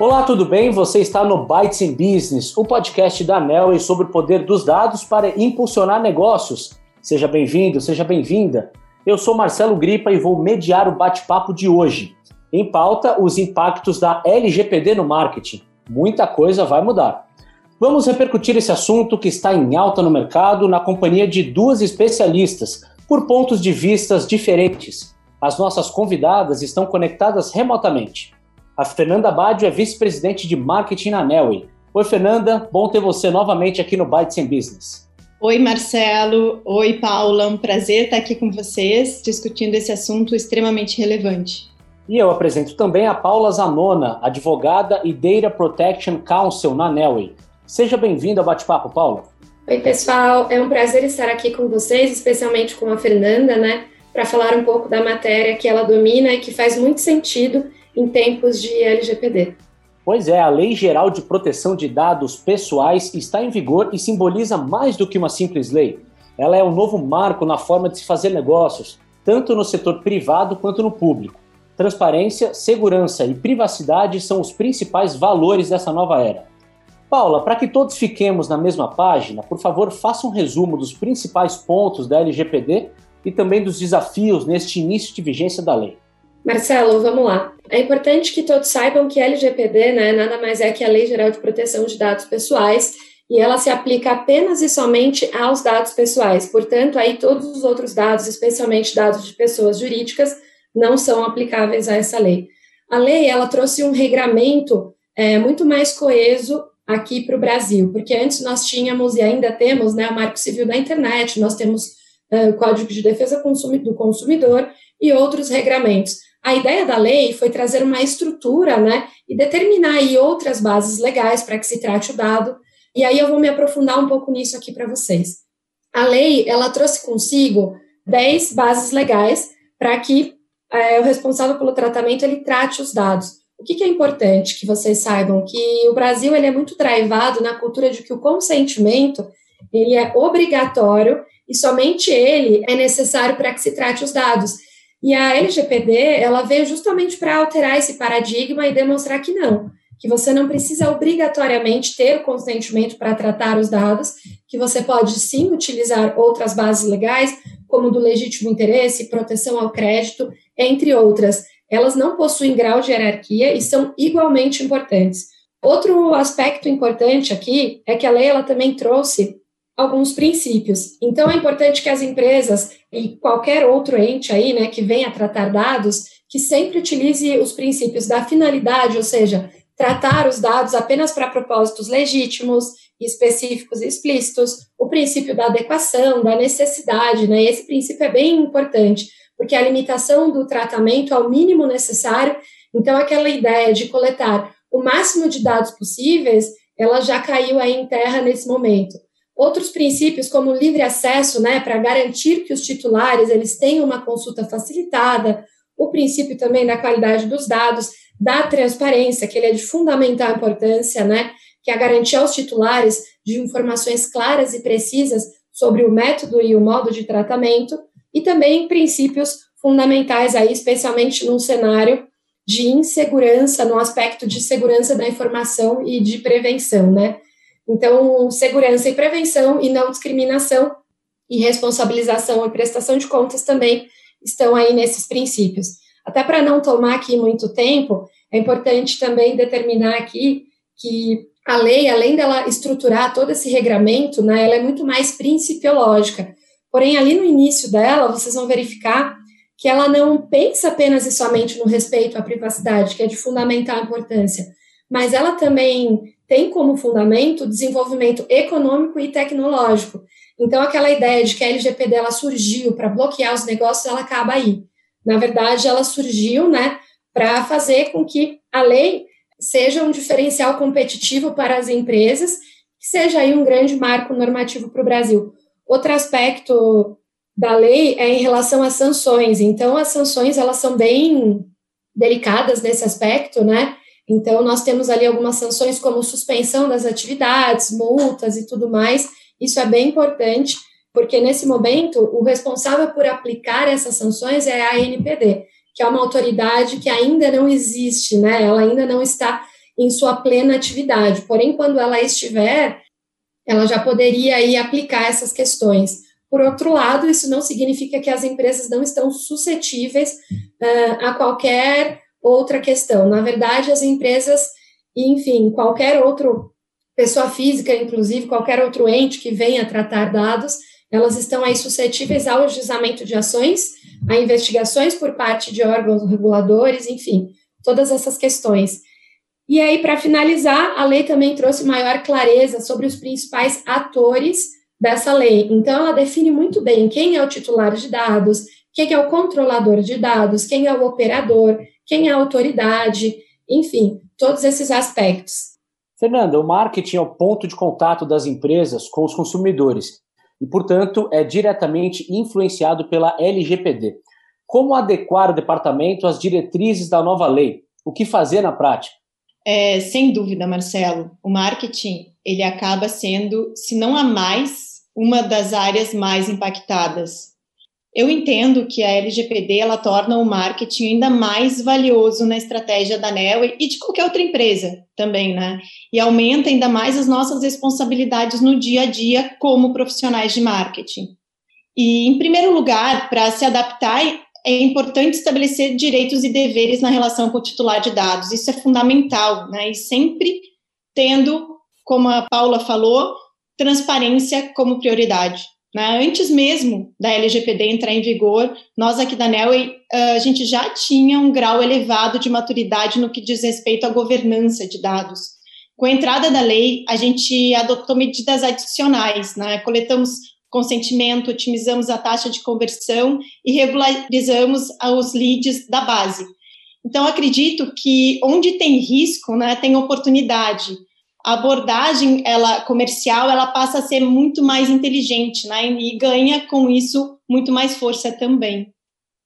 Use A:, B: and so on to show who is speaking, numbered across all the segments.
A: Olá, tudo bem? Você está no Bytes in Business, o podcast da Nelway sobre o poder dos dados para impulsionar negócios. Seja bem-vindo, seja bem-vinda. Eu sou Marcelo Gripa e vou mediar o bate-papo de hoje. Em pauta, os impactos da LGPD no marketing. Muita coisa vai mudar. Vamos repercutir esse assunto que está em alta no mercado na companhia de duas especialistas, por pontos de vistas diferentes. As nossas convidadas estão conectadas remotamente. A Fernanda Badio é vice-presidente de marketing na Nelway. Oi, Fernanda, bom ter você novamente aqui no Bytes in Business.
B: Oi, Marcelo. Oi, Paula. Um prazer estar aqui com vocês discutindo esse assunto extremamente relevante.
A: E eu apresento também a Paula Zanona, advogada e Data Protection Counsel na Nelway. Seja bem-vinda ao bate-papo, Paula.
C: Oi, pessoal. É um prazer estar aqui com vocês, especialmente com a Fernanda, né, para falar um pouco da matéria que ela domina e que faz muito sentido em tempos de LGPD.
A: Pois é, a Lei Geral de Proteção de Dados Pessoais está em vigor e simboliza mais do que uma simples lei. Ela é um novo marco na forma de se fazer negócios, tanto no setor privado quanto no público. Transparência, segurança e privacidade são os principais valores dessa nova era. Paula, para que todos fiquemos na mesma página, por favor, faça um resumo dos principais pontos da LGPD e também dos desafios neste início de vigência da lei.
C: Marcelo, vamos lá. É importante que todos saibam que LGPD né, nada mais é que a Lei Geral de Proteção de Dados Pessoais e ela se aplica apenas e somente aos dados pessoais. Portanto, aí todos os outros dados, especialmente dados de pessoas jurídicas, não são aplicáveis a essa lei. A lei ela trouxe um regramento é, muito mais coeso aqui para o Brasil, porque antes nós tínhamos e ainda temos né, o Marco Civil da Internet, nós temos o Código de Defesa do Consumidor e outros regramentos. A ideia da lei foi trazer uma estrutura, né, e determinar aí outras bases legais para que se trate o dado. E aí eu vou me aprofundar um pouco nisso aqui para vocês. A lei, ela trouxe consigo 10 bases legais para que é, o responsável pelo tratamento ele trate os dados. O que, que, é importante que vocês saibam? Que o Brasil ele é muito drivado na cultura de que o consentimento ele é obrigatório e somente ele é necessário para que se trate os dados. E a LGPD, ela veio justamente para alterar esse paradigma e demonstrar que não, que você não precisa obrigatoriamente ter o consentimento para tratar os dados, que você pode sim utilizar outras bases legais, como do legítimo interesse, proteção ao crédito, entre outras. Elas não possuem grau de hierarquia e são igualmente importantes. Outro aspecto importante aqui é que a lei ela também trouxe alguns princípios. Então, é importante que as empresas e qualquer outro ente aí, né, que venha tratar dados, que sempre utilize os princípios da finalidade, ou seja, tratar os dados apenas para propósitos legítimos, específicos e explícitos, o princípio da adequação, da necessidade, né? Esse princípio é bem importante, porque a limitação do tratamento ao mínimo necessário, então aquela ideia de coletar o máximo de dados possíveis, ela já caiu aí em terra nesse momento. Outros princípios, como livre acesso, né, para garantir que os titulares eles tenham uma consulta facilitada, o princípio também da qualidade dos dados, da transparência, que ele é de fundamental importância, né, que é a garantia aos titulares de informações claras e precisas sobre o método e o modo de tratamento, e também princípios fundamentais aí, especialmente num cenário de insegurança, no aspecto de segurança da informação e de prevenção, né? Então, segurança e prevenção e não discriminação e responsabilização e prestação de contas também estão aí nesses princípios. Até para não tomar aqui muito tempo, é importante também determinar aqui que a lei, além dela estruturar todo esse regramento, né, ela é muito mais principiológica. Porém, ali no início dela, vocês vão verificar que ela não pensa apenas e somente no respeito à privacidade, que é de fundamental importância, mas ela também tem como fundamento desenvolvimento econômico e tecnológico. Então, aquela ideia de que a LGPD ela surgiu para bloquear os negócios, ela acaba aí. Na verdade, ela surgiu né, para fazer com que a lei seja um diferencial competitivo para as empresas, que seja aí um grande marco normativo para o Brasil. Outro aspecto da lei é em relação às sanções. Então, as sanções elas são bem delicadas nesse aspecto, né? Então, nós temos ali algumas sanções, como suspensão das atividades, multas e tudo mais. Isso é bem importante, porque nesse momento, o responsável por aplicar essas sanções é a ANPD, que é uma autoridade que ainda não existe, né? Ela ainda não está em sua plena atividade. Porém, quando ela estiver, ela já poderia aí aplicar essas questões. Por outro lado, isso não significa que as empresas não estão suscetíveis uh, a qualquer outra questão. Na verdade, as empresas, enfim, qualquer outro pessoa física, inclusive qualquer outro ente que venha tratar dados, elas estão aí suscetíveis ao ajuizamento de ações, a investigações por parte de órgãos reguladores, enfim, todas essas questões. E aí, para finalizar, a lei também trouxe maior clareza sobre os principais atores dessa lei. Então, ela define muito bem quem é o titular de dados, quem é o controlador de dados, quem é o operador, quem é a autoridade, enfim, todos esses aspectos.
A: Fernanda, o marketing é o ponto de contato das empresas com os consumidores e, portanto, é diretamente influenciado pela LGPD. Como adequar o departamento às diretrizes da nova lei? O que fazer na prática?
B: É, sem dúvida, Marcelo, o marketing ele acaba sendo, se não a mais, uma das áreas mais impactadas eu entendo que a LGPD ela torna o marketing ainda mais valioso na estratégia da Nel e de qualquer outra empresa também, né? E aumenta ainda mais as nossas responsabilidades no dia a dia como profissionais de marketing. E, em primeiro lugar, para se adaptar, é importante estabelecer direitos e deveres na relação com o titular de dados. Isso é fundamental, né? E sempre tendo, como a Paula falou, transparência como prioridade. Né? Antes mesmo da LGPD entrar em vigor, nós aqui da Nelway, ah, a gente já tinha um grau elevado de maturidade no que diz respeito à governança de dados. Com a entrada da lei, a gente adotou medidas adicionais, né? coletamos consentimento, otimizamos a taxa de conversão e regularizamos os leads da base. Então, acredito que onde tem risco, né, tem oportunidade a abordagem ela comercial ela passa a ser muito mais inteligente, né? E ganha com isso muito mais força também.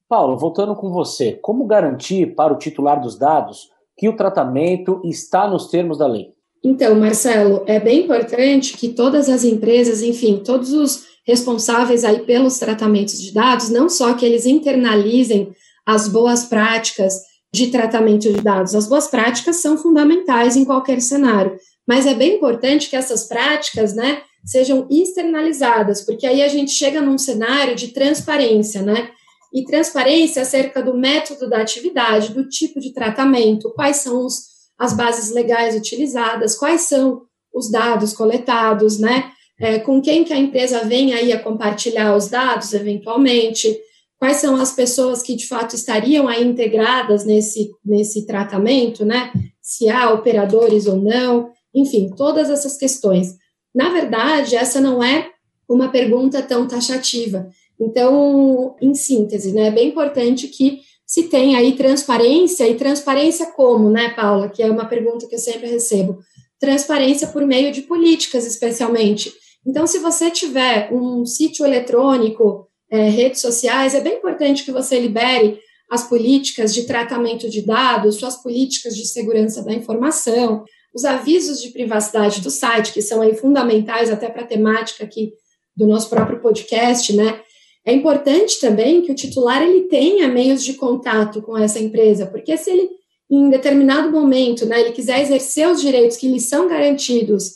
A: Paulo, voltando com você, como garantir para o titular dos dados que o tratamento está nos termos da lei?
C: Então, Marcelo, é bem importante que todas as empresas, enfim, todos os responsáveis aí pelos tratamentos de dados, não só que eles internalizem as boas práticas de tratamento de dados, as boas práticas são fundamentais em qualquer cenário, mas é bem importante que essas práticas, né, sejam externalizadas, porque aí a gente chega num cenário de transparência, né? E transparência acerca do método da atividade, do tipo de tratamento, quais são os, as bases legais utilizadas, quais são os dados coletados, né? É, com quem que a empresa vem aí a compartilhar os dados, eventualmente, quais são as pessoas que de fato estariam aí integradas nesse, nesse tratamento, né? Se há operadores ou não, enfim, todas essas questões. Na verdade, essa não é uma pergunta tão taxativa. Então, em síntese, né, é bem importante que se tenha aí transparência, e transparência como, né, Paula, que é uma pergunta que eu sempre recebo. Transparência por meio de políticas, especialmente. Então, se você tiver um sítio eletrônico, é, redes sociais, é bem importante que você libere as políticas de tratamento de dados, suas políticas de segurança da informação, os avisos de privacidade do site, que são aí fundamentais até para a temática aqui do nosso próprio podcast, né? É importante também que o titular ele tenha meios de contato com essa empresa, porque se ele em determinado momento, né, ele quiser exercer os direitos que lhe são garantidos,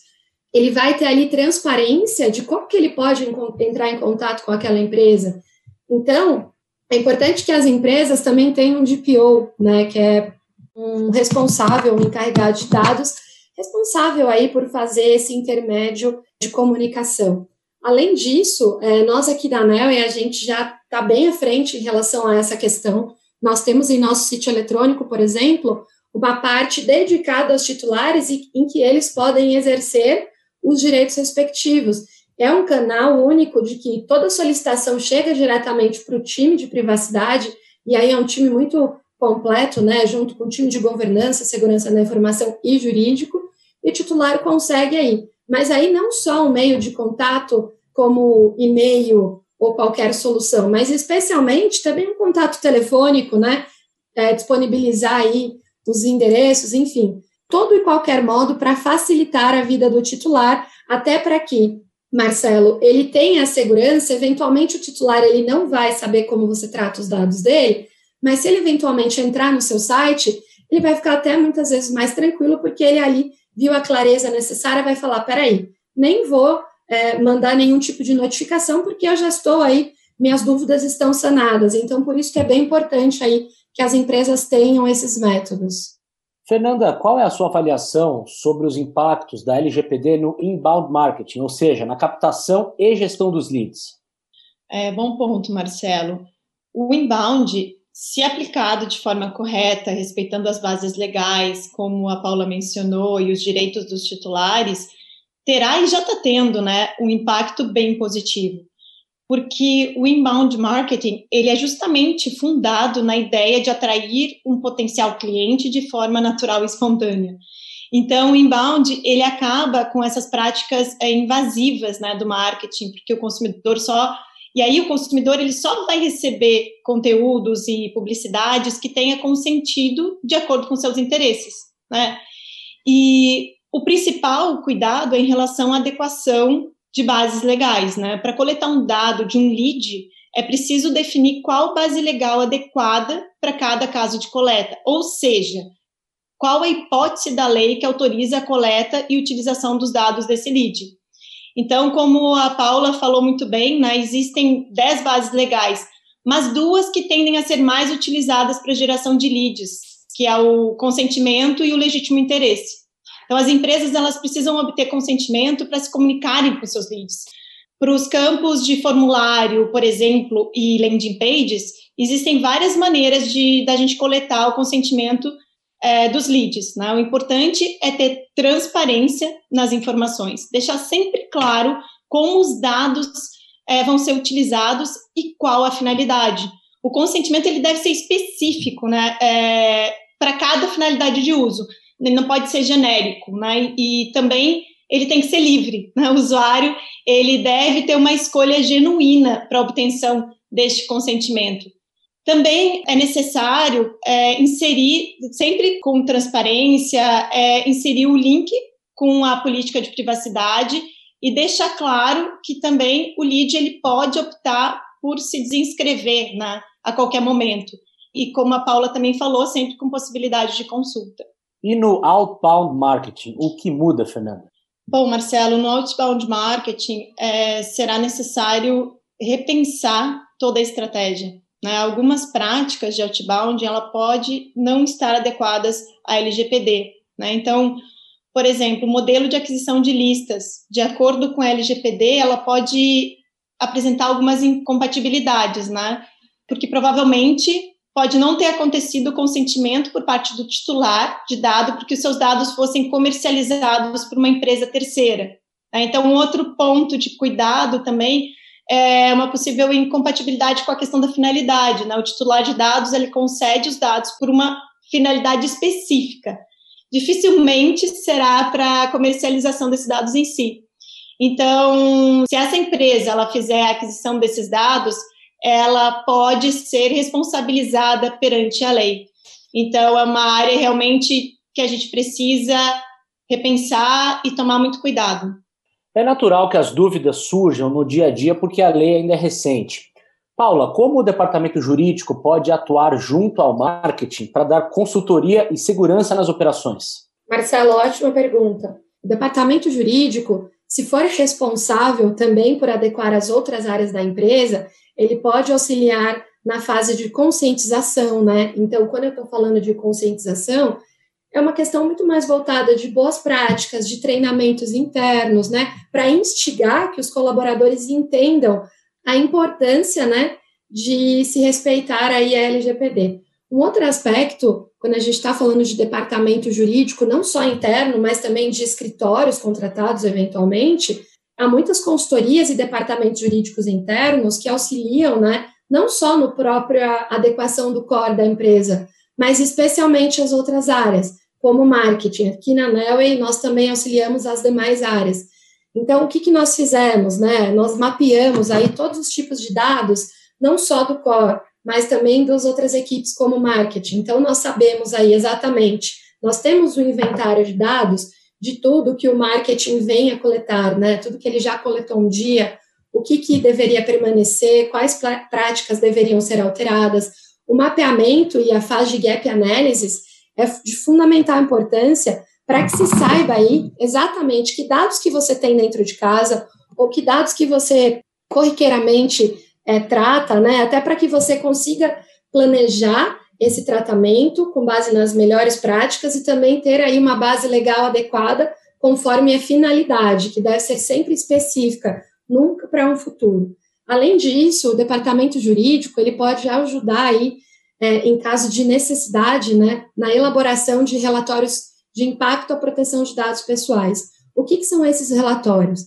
C: ele vai ter ali transparência de como que ele pode entrar em contato com aquela empresa. Então, é importante que as empresas também tenham um DPO, né, que é um responsável, um encarregado de dados, responsável aí por fazer esse intermédio de comunicação. Além disso, é, nós aqui da ANEL e a gente já está bem à frente em relação a essa questão. Nós temos em nosso sítio eletrônico, por exemplo, uma parte dedicada aos titulares e, em que eles podem exercer os direitos respectivos. É um canal único de que toda solicitação chega diretamente para o time de privacidade, e aí é um time muito completo, né, junto com o time de governança, segurança da informação e jurídico, e o titular consegue aí. Mas aí não só um meio de contato como e-mail ou qualquer solução, mas especialmente também um contato telefônico, né, é, disponibilizar aí os endereços, enfim, todo e qualquer modo para facilitar a vida do titular, até para que Marcelo, ele tenha a segurança, eventualmente o titular ele não vai saber como você trata os dados dele, mas se ele eventualmente entrar no seu site, ele vai ficar até muitas vezes mais tranquilo, porque ele ali viu a clareza necessária, vai falar: peraí, nem vou é, mandar nenhum tipo de notificação, porque eu já estou aí, minhas dúvidas estão sanadas. Então, por isso que é bem importante aí que as empresas tenham esses métodos.
A: Fernanda, qual é a sua avaliação sobre os impactos da LGPD no inbound marketing, ou seja, na captação e gestão dos leads?
B: É, bom ponto, Marcelo. O inbound, se aplicado de forma correta, respeitando as bases legais, como a Paula mencionou, e os direitos dos titulares, terá e já está tendo né, um impacto bem positivo. Porque o inbound marketing ele é justamente fundado na ideia de atrair um potencial cliente de forma natural e espontânea. Então, o inbound ele acaba com essas práticas é, invasivas né, do marketing, porque o consumidor só e aí o consumidor ele só vai receber conteúdos e publicidades que tenha consentido de acordo com seus interesses, né? E o principal cuidado é em relação à adequação de bases legais, né? Para coletar um dado de um lead, é preciso definir qual base legal adequada para cada caso de coleta, ou seja, qual a hipótese da lei que autoriza a coleta e utilização dos dados desse lead. Então, como a Paula falou muito bem, né, existem 10 bases legais, mas duas que tendem a ser mais utilizadas para geração de leads, que é o consentimento e o legítimo interesse. Então, as empresas elas precisam obter consentimento para se comunicarem com seus leads. Para os campos de formulário, por exemplo, e landing pages, existem várias maneiras de da gente coletar o consentimento é, dos leads. Né? O importante é ter transparência nas informações, deixar sempre claro como os dados é, vão ser utilizados e qual a finalidade. O consentimento ele deve ser específico, né, é, para cada finalidade de uso. Ele não pode ser genérico, né, e, também ele tem que ser livre. Né? O usuário ele deve ter uma escolha genuína para obtenção deste consentimento. Também é necessário é, inserir, sempre com transparência, é, inserir o link com a política de privacidade e deixar claro que também o lead ele pode optar por se desinscrever né, a qualquer momento. E como a Paula também falou, sempre com possibilidade de consulta.
A: E no outbound marketing, o que muda, Fernanda?
B: Bom, Marcelo, no outbound marketing é, será necessário repensar toda a estratégia. Né? Algumas práticas de outbound ela pode não estar adequadas à LGPD. Né? Então, por exemplo, o modelo de aquisição de listas, de acordo com a LGPD, ela pode apresentar algumas incompatibilidades, né? Porque provavelmente pode não ter acontecido o consentimento por parte do titular de dado porque os seus dados fossem comercializados por uma empresa terceira. Né? Então, um outro ponto de cuidado também é uma possível incompatibilidade com a questão da finalidade. Né? O titular de dados ele concede os dados por uma finalidade específica. Dificilmente será para comercialização desses dados em si. Então, se essa empresa ela fizer a aquisição desses dados, ela pode ser responsabilizada perante a lei. Então, é uma área realmente que a gente precisa repensar e tomar muito cuidado.
A: É natural que as dúvidas surjam no dia a dia porque a lei ainda é recente. Paula, como o departamento jurídico pode atuar junto ao marketing para dar consultoria e segurança nas operações?
C: Marcelo, ótima pergunta. O departamento jurídico, se for responsável também por adequar as outras áreas da empresa, ele pode auxiliar na fase de conscientização, né? Então, quando eu estou falando de conscientização, é uma questão muito mais voltada de boas práticas, de treinamentos internos, né, para instigar que os colaboradores entendam a importância, né, de se respeitar aí a LGPD. Um outro aspecto, quando a gente está falando de departamento jurídico, não só interno, mas também de escritórios contratados eventualmente, há muitas consultorias e departamentos jurídicos internos que auxiliam, né, não só no própria adequação do core da empresa, mas especialmente as outras áreas como marketing. Aqui na Nelway, nós também auxiliamos as demais áreas. Então, o que, que nós fizemos? Né? Nós mapeamos aí todos os tipos de dados, não só do core, mas também das outras equipes como marketing. Então, nós sabemos aí exatamente, nós temos um inventário de dados de tudo que o marketing vem a coletar, né? Tudo que ele já coletou um dia, o que, que deveria permanecer, quais práticas deveriam ser alteradas. O mapeamento e a fase de gap analysis, é de fundamental importância para que se saiba aí exatamente que dados que você tem dentro de casa ou que dados que você corriqueiramente é, trata, né? Até para que você consiga planejar esse tratamento com base nas melhores práticas e também ter aí uma base legal adequada conforme a finalidade, que deve ser sempre específica, nunca para um futuro. Além disso, o departamento jurídico ele pode ajudar aí é, em caso de necessidade, né, na elaboração de relatórios de impacto à proteção de dados pessoais. O que, que são esses relatórios?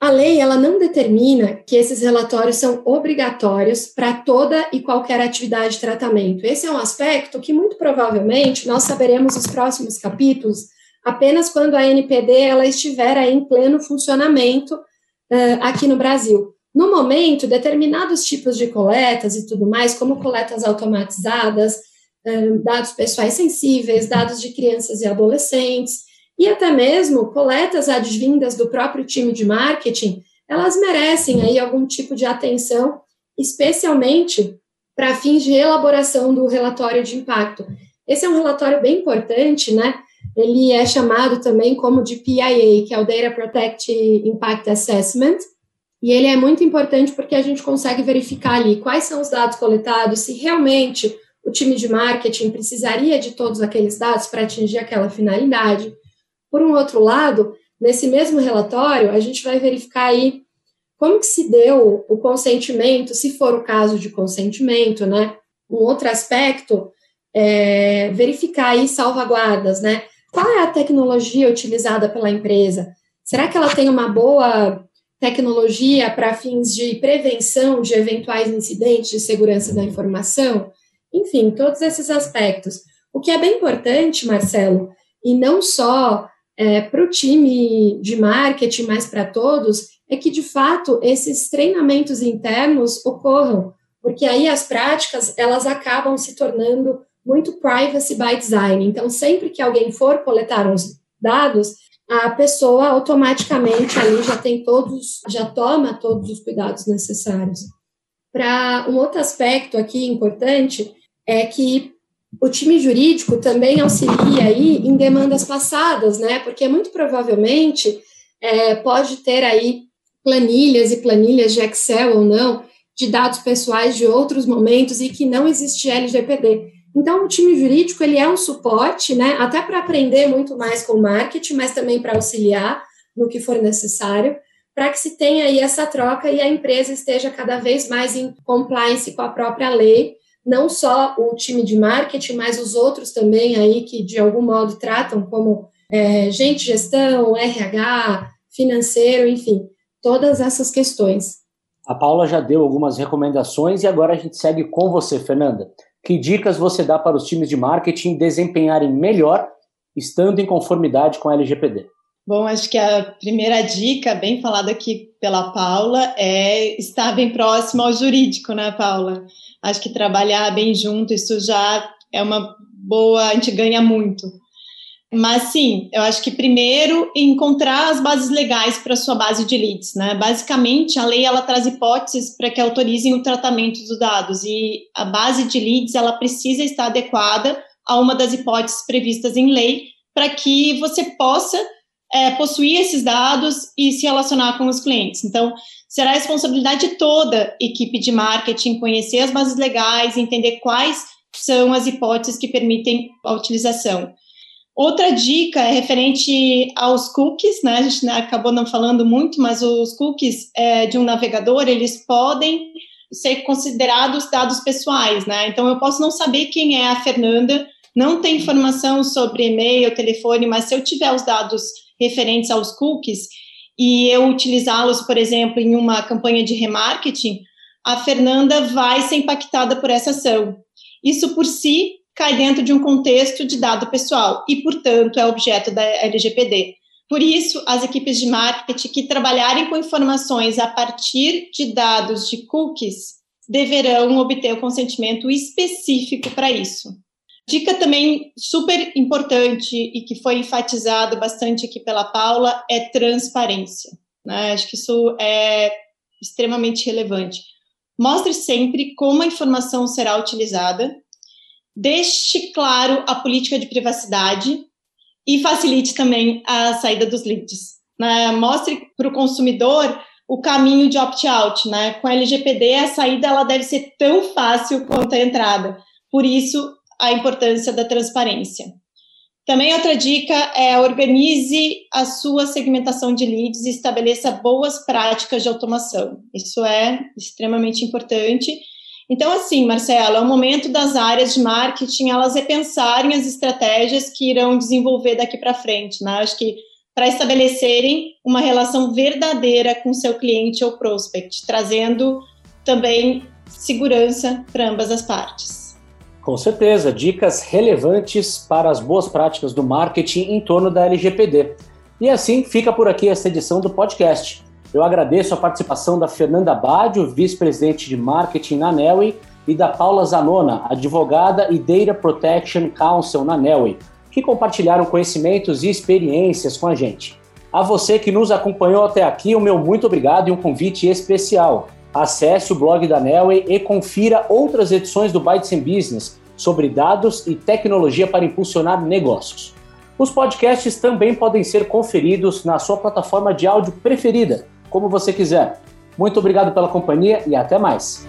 C: A lei ela não determina que esses relatórios são obrigatórios para toda e qualquer atividade de tratamento. Esse é um aspecto que muito provavelmente nós saberemos nos próximos capítulos apenas quando a NPD ela estiver em pleno funcionamento uh, aqui no Brasil. No momento, determinados tipos de coletas e tudo mais, como coletas automatizadas, uh, dados pessoais sensíveis, dados de crianças e adolescentes, e até mesmo coletas advindas do próprio time de marketing, elas merecem aí algum tipo de atenção, especialmente para fins de elaboração do relatório de impacto. Esse é um relatório bem importante, né? Ele é chamado também como de PIA, que é o Data Protect Impact Assessment, e ele é muito importante porque a gente consegue verificar ali quais são os dados coletados, se realmente o time de marketing precisaria de todos aqueles dados para atingir aquela finalidade. Por um outro lado, nesse mesmo relatório, a gente vai verificar aí como que se deu o consentimento, se for o caso de consentimento, né? Um outro aspecto é verificar aí salvaguardas, né? Qual é a tecnologia utilizada pela empresa? Será que ela tem uma boa tecnologia para fins de prevenção de eventuais incidentes de segurança da informação? Enfim, todos esses aspectos. O que é bem importante, Marcelo, e não só é, para o time de marketing, mas para todos, é que de fato esses treinamentos internos ocorram, porque aí as práticas elas acabam se tornando muito privacy by design. Então, sempre que alguém for coletar os dados, a pessoa automaticamente ali já tem todos, já toma todos os cuidados necessários. Para um outro aspecto aqui importante é que o time jurídico também auxilia aí em demandas passadas, né? Porque muito provavelmente é, pode ter aí planilhas e planilhas de Excel ou não de dados pessoais de outros momentos e que não existe LGPD. Então, o time jurídico ele é um suporte, né? Até para aprender muito mais com o marketing, mas também para auxiliar no que for necessário, para que se tenha aí essa troca e a empresa esteja cada vez mais em compliance com a própria lei não só o time de marketing, mas os outros também aí que de algum modo tratam como é, gente gestão, RH, financeiro, enfim, todas essas questões.
A: A Paula já deu algumas recomendações e agora a gente segue com você, Fernanda. Que dicas você dá para os times de marketing desempenharem melhor estando em conformidade com a LGPD?
B: Bom, acho que a primeira dica, bem falada aqui pela Paula, é estar bem próximo ao jurídico, né, Paula? Acho que trabalhar bem junto, isso já é uma boa, a gente ganha muito. Mas sim, eu acho que primeiro encontrar as bases legais para sua base de leads, né? Basicamente, a lei ela traz hipóteses para que autorizem o tratamento dos dados e a base de leads ela precisa estar adequada a uma das hipóteses previstas em lei para que você possa é, possuir esses dados e se relacionar com os clientes. Então, será a responsabilidade de toda equipe de marketing conhecer as bases legais, entender quais são as hipóteses que permitem a utilização. Outra dica é referente aos cookies, né? A gente acabou não falando muito, mas os cookies é, de um navegador eles podem ser considerados dados pessoais, né? Então eu posso não saber quem é a Fernanda, não ter informação sobre e-mail, telefone, mas se eu tiver os dados referentes aos cookies e eu utilizá-los, por exemplo, em uma campanha de remarketing, a Fernanda vai ser impactada por essa ação. Isso por si cai dentro de um contexto de dado pessoal e, portanto, é objeto da LGPD. Por isso, as equipes de marketing que trabalharem com informações a partir de dados de cookies deverão obter o consentimento específico para isso. Dica também super importante e que foi enfatizado bastante aqui pela Paula é transparência. Né? Acho que isso é extremamente relevante. Mostre sempre como a informação será utilizada deixe claro a política de privacidade e facilite também a saída dos leads. Né? Mostre para o consumidor o caminho de opt-out. Né? Com a LGPD, a saída ela deve ser tão fácil quanto a entrada. Por isso, a importância da transparência. Também outra dica é organize a sua segmentação de leads e estabeleça boas práticas de automação. Isso é extremamente importante. Então, assim, Marcelo, é o momento das áreas de marketing elas repensarem as estratégias que irão desenvolver daqui para frente, né? Acho que para estabelecerem uma relação verdadeira com seu cliente ou prospect, trazendo também segurança para ambas as partes.
A: Com certeza, dicas relevantes para as boas práticas do marketing em torno da LGPD. E assim fica por aqui esta edição do podcast. Eu agradeço a participação da Fernanda Badio, vice-presidente de marketing na Nelway, e da Paula Zanona, advogada e Data Protection Counsel na Nelway, que compartilharam conhecimentos e experiências com a gente. A você que nos acompanhou até aqui, o meu muito obrigado e um convite especial. Acesse o blog da Nelway e confira outras edições do Bytes Business sobre dados e tecnologia para impulsionar negócios. Os podcasts também podem ser conferidos na sua plataforma de áudio preferida, como você quiser. Muito obrigado pela companhia e até mais.